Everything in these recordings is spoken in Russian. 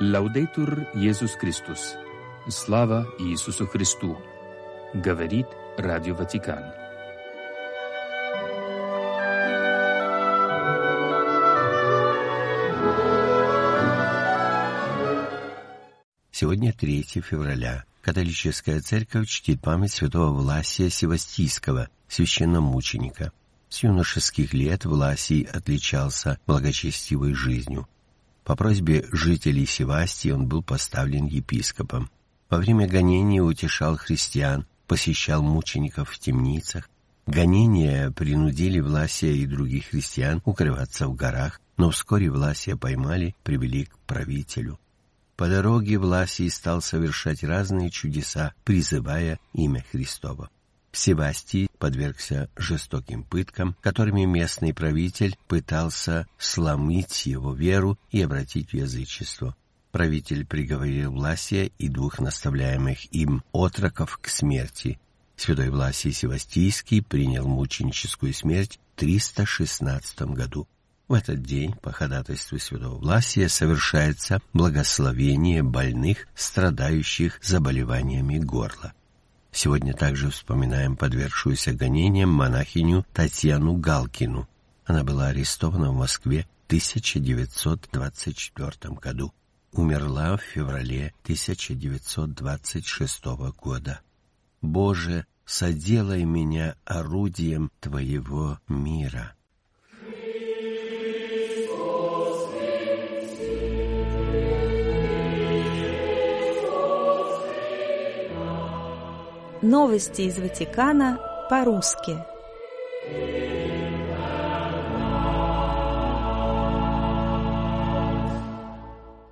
Лаудейтур Иисус Христос. Слава Иисусу Христу. Говорит Радио Ватикан. Сегодня 3 февраля. Католическая церковь чтит память святого Власия Севастийского, священномученика. С юношеских лет Власий отличался благочестивой жизнью. По просьбе жителей Севастии он был поставлен епископом. Во время гонений утешал христиан, посещал мучеников в темницах. Гонения принудили Власия и других христиан укрываться в горах, но вскоре Власия поймали, привели к правителю. По дороге Власий стал совершать разные чудеса, призывая имя Христово. Севастий подвергся жестоким пыткам, которыми местный правитель пытался сломить его веру и обратить в язычество. Правитель приговорил Власия и двух наставляемых им отроков к смерти. Святой Власий Севастийский принял мученическую смерть в 316 году. В этот день по ходатайству святого Власия совершается благословение больных, страдающих заболеваниями горла. Сегодня также вспоминаем подвергшуюся гонениям монахиню Татьяну Галкину. Она была арестована в Москве в 1924 году. Умерла в феврале 1926 года. Боже, соделай меня орудием Твоего мира. Новости из Ватикана по-русски.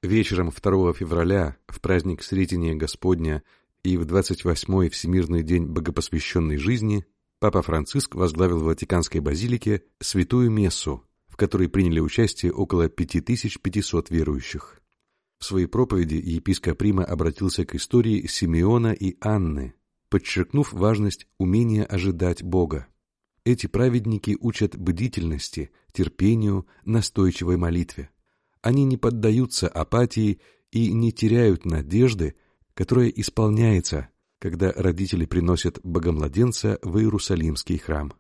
Вечером 2 февраля, в праздник Сретения Господня и в 28-й Всемирный день Богопосвященной жизни, Папа Франциск возглавил в Ватиканской базилике Святую Мессу, в которой приняли участие около 5500 верующих. В своей проповеди епископ Рима обратился к истории Симеона и Анны, подчеркнув важность умения ожидать Бога. Эти праведники учат бдительности, терпению, настойчивой молитве. Они не поддаются апатии и не теряют надежды, которая исполняется, когда родители приносят богомладенца в Иерусалимский храм.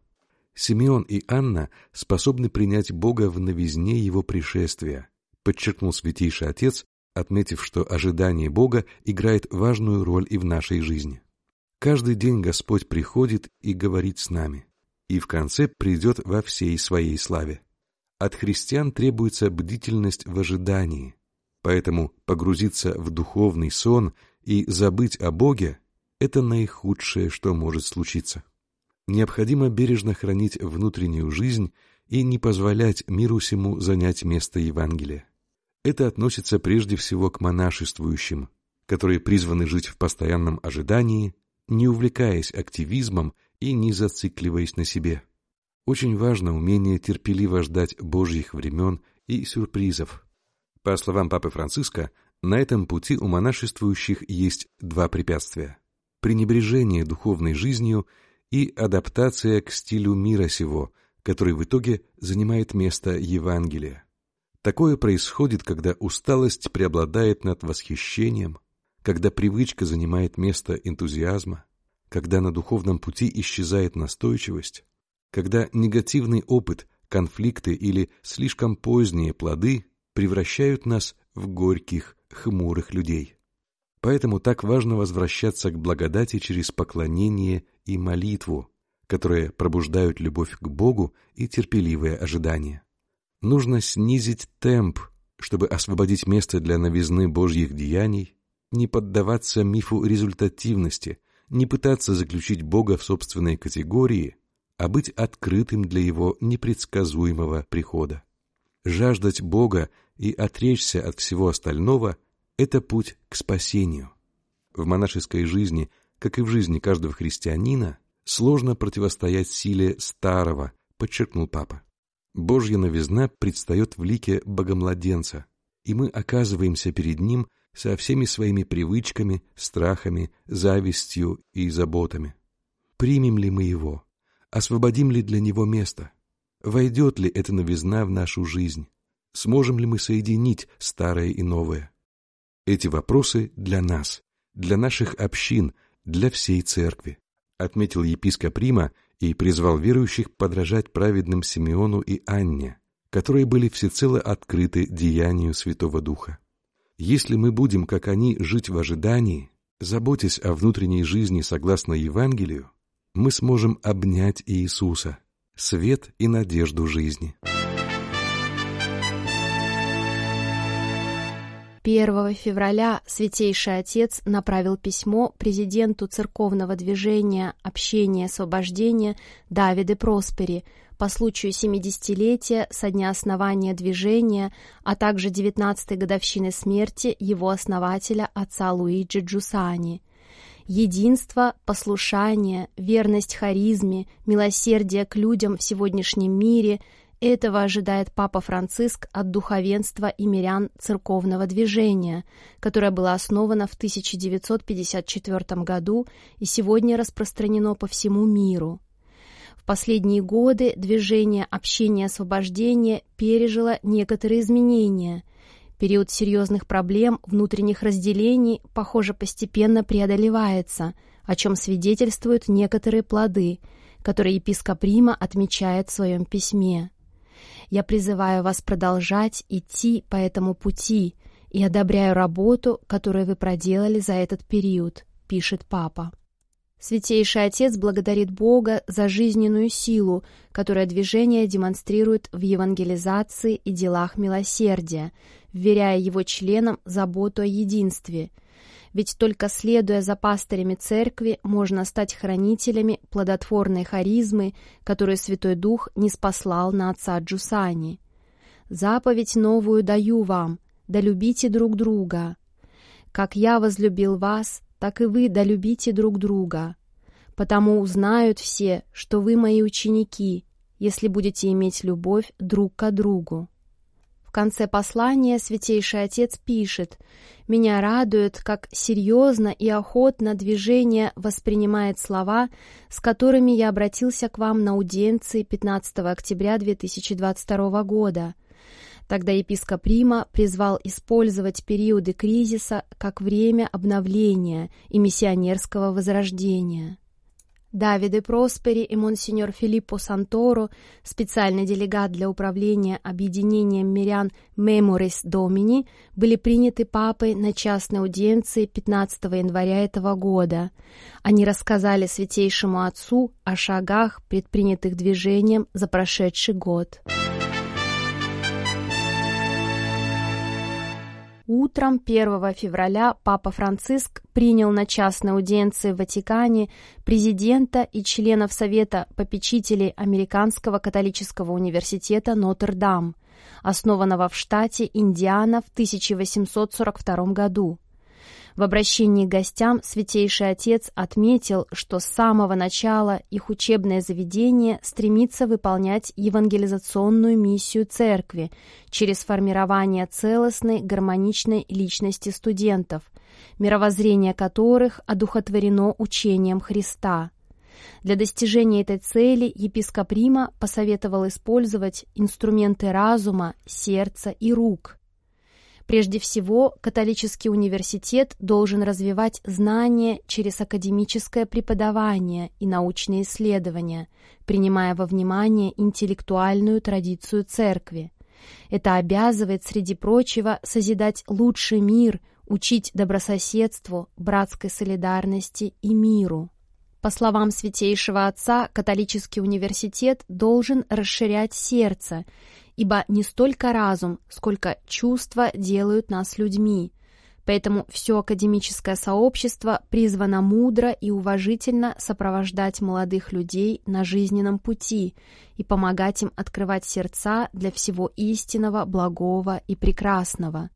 Симеон и Анна способны принять Бога в новизне его пришествия, подчеркнул Святейший Отец, отметив, что ожидание Бога играет важную роль и в нашей жизни. Каждый день Господь приходит и говорит с нами, и в конце придет во всей своей славе. От христиан требуется бдительность в ожидании, поэтому погрузиться в духовный сон и забыть о Боге – это наихудшее, что может случиться. Необходимо бережно хранить внутреннюю жизнь и не позволять миру сему занять место Евангелия. Это относится прежде всего к монашествующим, которые призваны жить в постоянном ожидании – не увлекаясь активизмом и не зацикливаясь на себе. Очень важно умение терпеливо ждать Божьих времен и сюрпризов. По словам Папы Франциска, на этом пути у монашествующих есть два препятствия – пренебрежение духовной жизнью и адаптация к стилю мира сего, который в итоге занимает место Евангелия. Такое происходит, когда усталость преобладает над восхищением, когда привычка занимает место энтузиазма, когда на духовном пути исчезает настойчивость, когда негативный опыт, конфликты или слишком поздние плоды превращают нас в горьких, хмурых людей. Поэтому так важно возвращаться к благодати через поклонение и молитву, которые пробуждают любовь к Богу и терпеливое ожидание. Нужно снизить темп, чтобы освободить место для новизны Божьих деяний не поддаваться мифу результативности, не пытаться заключить Бога в собственные категории, а быть открытым для Его непредсказуемого прихода. Жаждать Бога и отречься от всего остального – это путь к спасению. В монашеской жизни, как и в жизни каждого христианина, сложно противостоять силе старого, подчеркнул папа. Божья новизна предстает в лике Богомладенца, и мы оказываемся перед Ним со всеми своими привычками, страхами, завистью и заботами. Примем ли мы его? Освободим ли для него место? Войдет ли эта новизна в нашу жизнь? Сможем ли мы соединить старое и новое? Эти вопросы для нас, для наших общин, для всей церкви, отметил епископ Рима и призвал верующих подражать праведным Симеону и Анне, которые были всецело открыты деянию Святого Духа. Если мы будем, как они, жить в ожидании, заботясь о внутренней жизни согласно Евангелию, мы сможем обнять Иисуса, свет и надежду жизни. 1 февраля Святейший Отец направил письмо президенту церковного движения «Общение освобождения» Давиде Проспери по случаю 70-летия со дня основания движения, а также 19-й годовщины смерти его основателя отца Луиджи Джусани. Единство, послушание, верность харизме, милосердие к людям в сегодняшнем мире – этого ожидает Папа Франциск от духовенства и мирян церковного движения, которое было основано в 1954 году и сегодня распространено по всему миру. В последние годы движение общения освобождения пережило некоторые изменения. Период серьезных проблем, внутренних разделений, похоже, постепенно преодолевается, о чем свидетельствуют некоторые плоды, которые епископ Рима отмечает в своем письме. Я призываю вас продолжать идти по этому пути и одобряю работу, которую вы проделали за этот период», — пишет папа. Святейший Отец благодарит Бога за жизненную силу, которую движение демонстрирует в евангелизации и делах милосердия, вверяя его членам заботу о единстве — ведь только следуя за пастырями церкви можно стать хранителями плодотворной харизмы, которую Святой Дух не спаслал на отца Джусани. «Заповедь новую даю вам, да любите друг друга. Как я возлюбил вас, так и вы да любите друг друга. Потому узнают все, что вы мои ученики, если будете иметь любовь друг к другу» конце послания Святейший Отец пишет «Меня радует, как серьезно и охотно движение воспринимает слова, с которыми я обратился к вам на аудиенции 15 октября 2022 года». Тогда епископ Рима призвал использовать периоды кризиса как время обновления и миссионерского возрождения. Давиде Проспери и монсеньор Филиппо Санторо, специальный делегат для управления объединением мирян Меморис Домини, были приняты папой на частной аудиенции 15 января этого года. Они рассказали Святейшему Отцу о шагах, предпринятых движением за прошедший год. Утром 1 февраля Папа Франциск принял на частной аудиенции в Ватикане президента и членов Совета попечителей Американского католического университета Нотр-Дам, основанного в штате Индиана в 1842 году. В обращении к гостям Святейший Отец отметил, что с самого начала их учебное заведение стремится выполнять евангелизационную миссию Церкви через формирование целостной, гармоничной личности студентов, мировоззрение которых одухотворено учением Христа. Для достижения этой цели епископ Рима посоветовал использовать инструменты разума, сердца и рук – Прежде всего, католический университет должен развивать знания через академическое преподавание и научные исследования, принимая во внимание интеллектуальную традицию церкви. Это обязывает, среди прочего, созидать лучший мир, учить добрососедству, братской солидарности и миру. По словам Святейшего Отца, католический университет должен расширять сердце ибо не столько разум, сколько чувства делают нас людьми. Поэтому все академическое сообщество призвано мудро и уважительно сопровождать молодых людей на жизненном пути и помогать им открывать сердца для всего истинного, благого и прекрасного.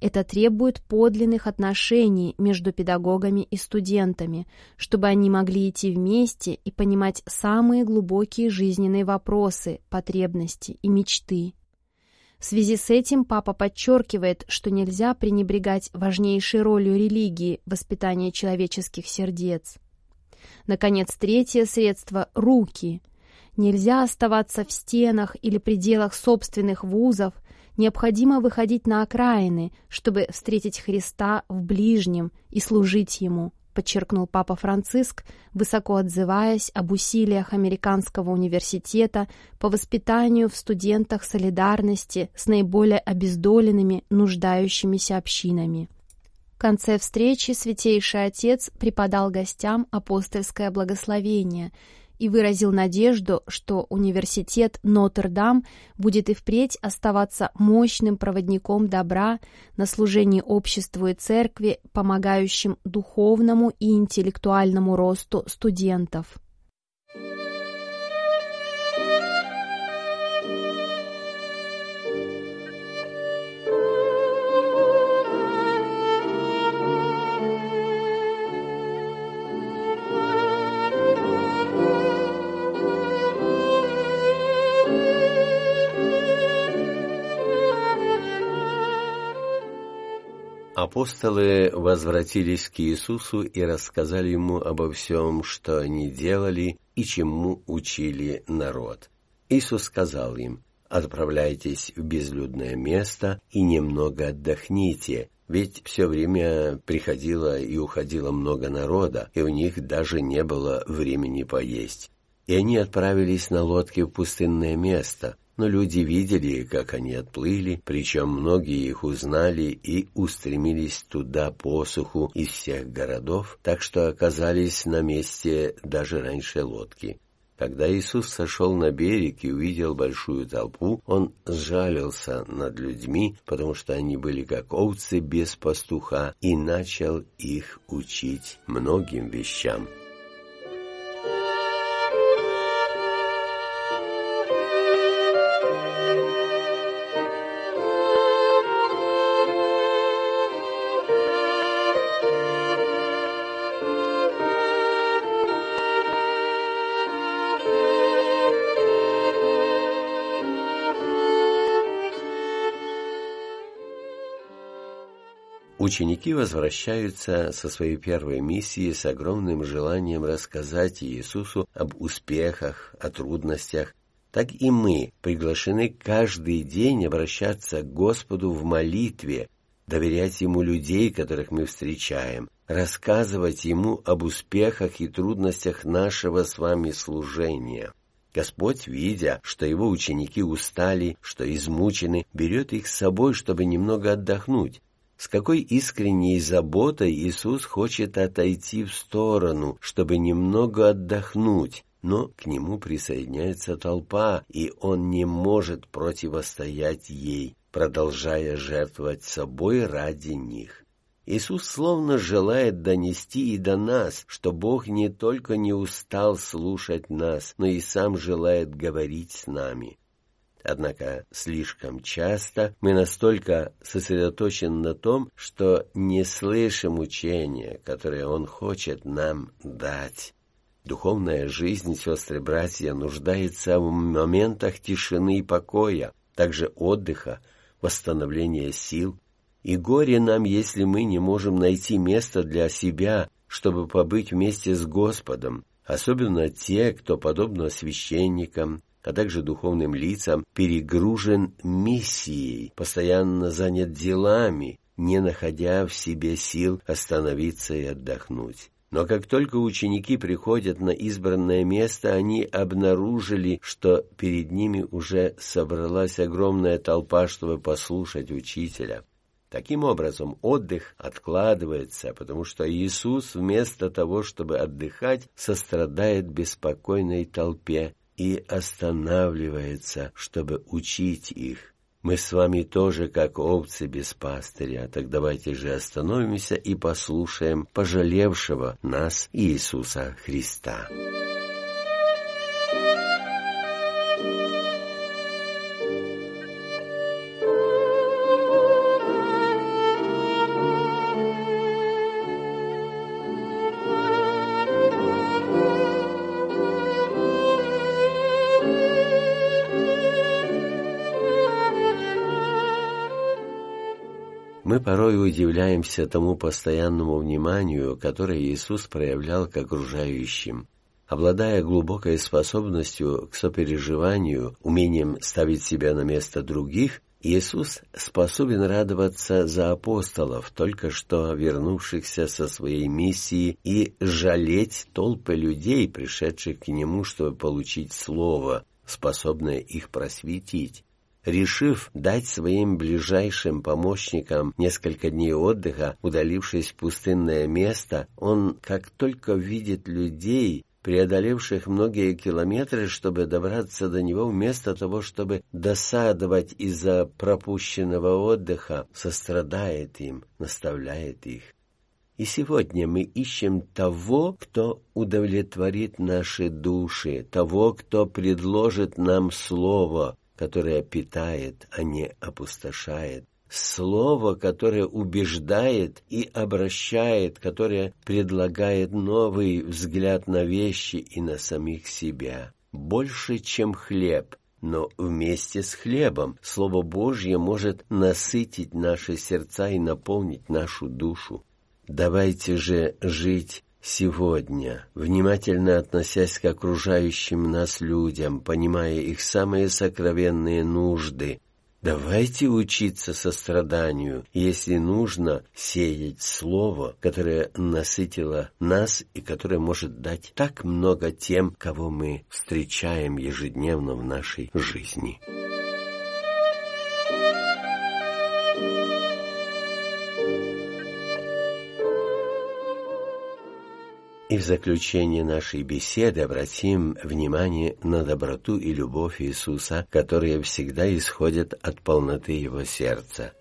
Это требует подлинных отношений между педагогами и студентами, чтобы они могли идти вместе и понимать самые глубокие жизненные вопросы, потребности и мечты. В связи с этим папа подчеркивает, что нельзя пренебрегать важнейшей ролью религии в воспитании человеческих сердец. Наконец, третье средство – руки. Нельзя оставаться в стенах или пределах собственных вузов – Необходимо выходить на окраины, чтобы встретить Христа в ближнем и служить Ему, подчеркнул Папа Франциск, высоко отзываясь об усилиях Американского университета по воспитанию в студентах солидарности с наиболее обездоленными, нуждающимися общинами. В конце встречи Святейший Отец преподал гостям апостольское благословение и выразил надежду, что университет Нотр-Дам будет и впредь оставаться мощным проводником добра на служении обществу и церкви, помогающим духовному и интеллектуальному росту студентов. Апостолы возвратились к Иисусу и рассказали ему обо всем, что они делали и чему учили народ. Иисус сказал им, «Отправляйтесь в безлюдное место и немного отдохните, ведь все время приходило и уходило много народа, и у них даже не было времени поесть. И они отправились на лодке в пустынное место, но люди видели, как они отплыли, причем многие их узнали и устремились туда посуху из всех городов, так что оказались на месте даже раньше лодки. Когда Иисус сошел на берег и увидел большую толпу, Он сжалился над людьми, потому что они были как овцы без пастуха, и начал их учить многим вещам. Ученики возвращаются со своей первой миссии с огромным желанием рассказать Иисусу об успехах, о трудностях. Так и мы приглашены каждый день обращаться к Господу в молитве, доверять Ему людей, которых мы встречаем, рассказывать Ему об успехах и трудностях нашего с вами служения. Господь, видя, что его ученики устали, что измучены, берет их с собой, чтобы немного отдохнуть, с какой искренней заботой Иисус хочет отойти в сторону, чтобы немного отдохнуть, но к нему присоединяется толпа, и он не может противостоять ей, продолжая жертвовать собой ради них. Иисус словно желает донести и до нас, что Бог не только не устал слушать нас, но и сам желает говорить с нами. Однако слишком часто мы настолько сосредоточены на том, что не слышим учения, которое Он хочет нам дать. Духовная жизнь, сестры-братья, нуждается в моментах тишины и покоя, также отдыха, восстановления сил. И горе нам, если мы не можем найти место для себя, чтобы побыть вместе с Господом, особенно те, кто, подобно священникам, а также духовным лицам, перегружен миссией, постоянно занят делами, не находя в себе сил остановиться и отдохнуть. Но как только ученики приходят на избранное место, они обнаружили, что перед ними уже собралась огромная толпа, чтобы послушать учителя. Таким образом, отдых откладывается, потому что Иисус вместо того, чтобы отдыхать, сострадает беспокойной толпе и останавливается, чтобы учить их. Мы с вами тоже как овцы без пастыря, так давайте же остановимся и послушаем пожалевшего нас Иисуса Христа. Порой удивляемся тому постоянному вниманию, которое Иисус проявлял к окружающим. Обладая глубокой способностью к сопереживанию, умением ставить себя на место других, Иисус способен радоваться за апостолов, только что вернувшихся со своей миссии, и жалеть толпы людей, пришедших к Нему, чтобы получить Слово, способное их просветить. Решив дать своим ближайшим помощникам несколько дней отдыха, удалившись в пустынное место, он, как только видит людей, преодолевших многие километры, чтобы добраться до него, вместо того, чтобы досадовать из-за пропущенного отдыха, сострадает им, наставляет их. И сегодня мы ищем того, кто удовлетворит наши души, того, кто предложит нам слово, которое питает, а не опустошает, Слово, которое убеждает и обращает, которое предлагает новый взгляд на вещи и на самих себя. Больше, чем хлеб, но вместе с хлебом Слово Божье может насытить наши сердца и наполнить нашу душу. Давайте же жить сегодня, внимательно относясь к окружающим нас людям, понимая их самые сокровенные нужды, Давайте учиться состраданию, если нужно сеять слово, которое насытило нас и которое может дать так много тем, кого мы встречаем ежедневно в нашей жизни. И в заключение нашей беседы обратим внимание на доброту и любовь Иисуса, которые всегда исходят от полноты Его сердца.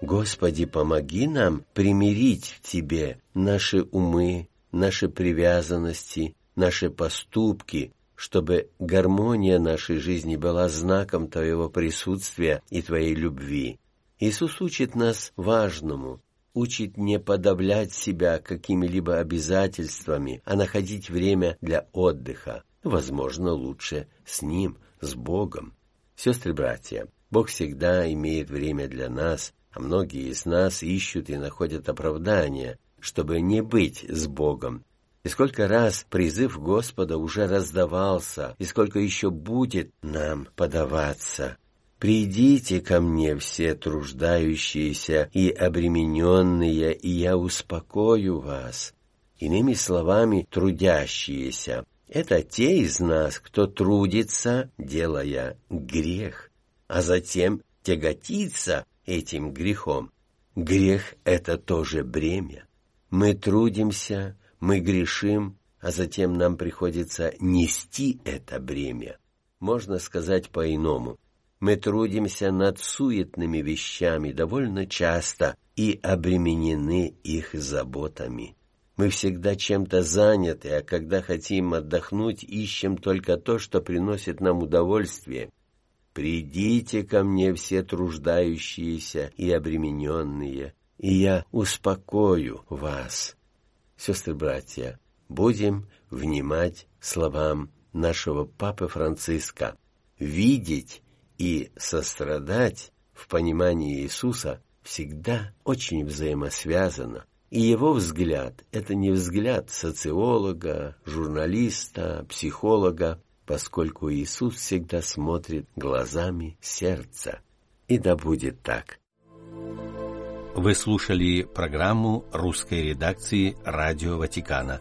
Господи, помоги нам примирить в Тебе наши умы, наши привязанности, наши поступки, чтобы гармония нашей жизни была знаком Твоего присутствия и Твоей любви. Иисус учит нас важному, учит не подавлять себя какими-либо обязательствами, а находить время для отдыха. Возможно, лучше с Ним, с Богом. Сестры-братья, Бог всегда имеет время для нас, а многие из нас ищут и находят оправдания, чтобы не быть с Богом. И сколько раз призыв Господа уже раздавался, и сколько еще будет нам подаваться. «Придите ко мне все труждающиеся и обремененные, и я успокою вас». Иными словами, трудящиеся — это те из нас, кто трудится, делая грех, а затем тяготится этим грехом. Грех — это тоже бремя. Мы трудимся, мы грешим, а затем нам приходится нести это бремя. Можно сказать по-иному. Мы трудимся над суетными вещами довольно часто и обременены их заботами. Мы всегда чем-то заняты, а когда хотим отдохнуть, ищем только то, что приносит нам удовольствие. «Придите ко мне все труждающиеся и обремененные, и я успокою вас». Сестры-братья, будем внимать словам нашего Папы Франциска, видеть и сострадать в понимании Иисуса всегда очень взаимосвязано. И его взгляд – это не взгляд социолога, журналиста, психолога, поскольку Иисус всегда смотрит глазами сердца. И да будет так. Вы слушали программу русской редакции «Радио Ватикана».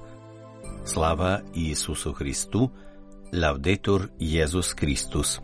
Слава Иисусу Христу! Лавдетур Иисус Христос!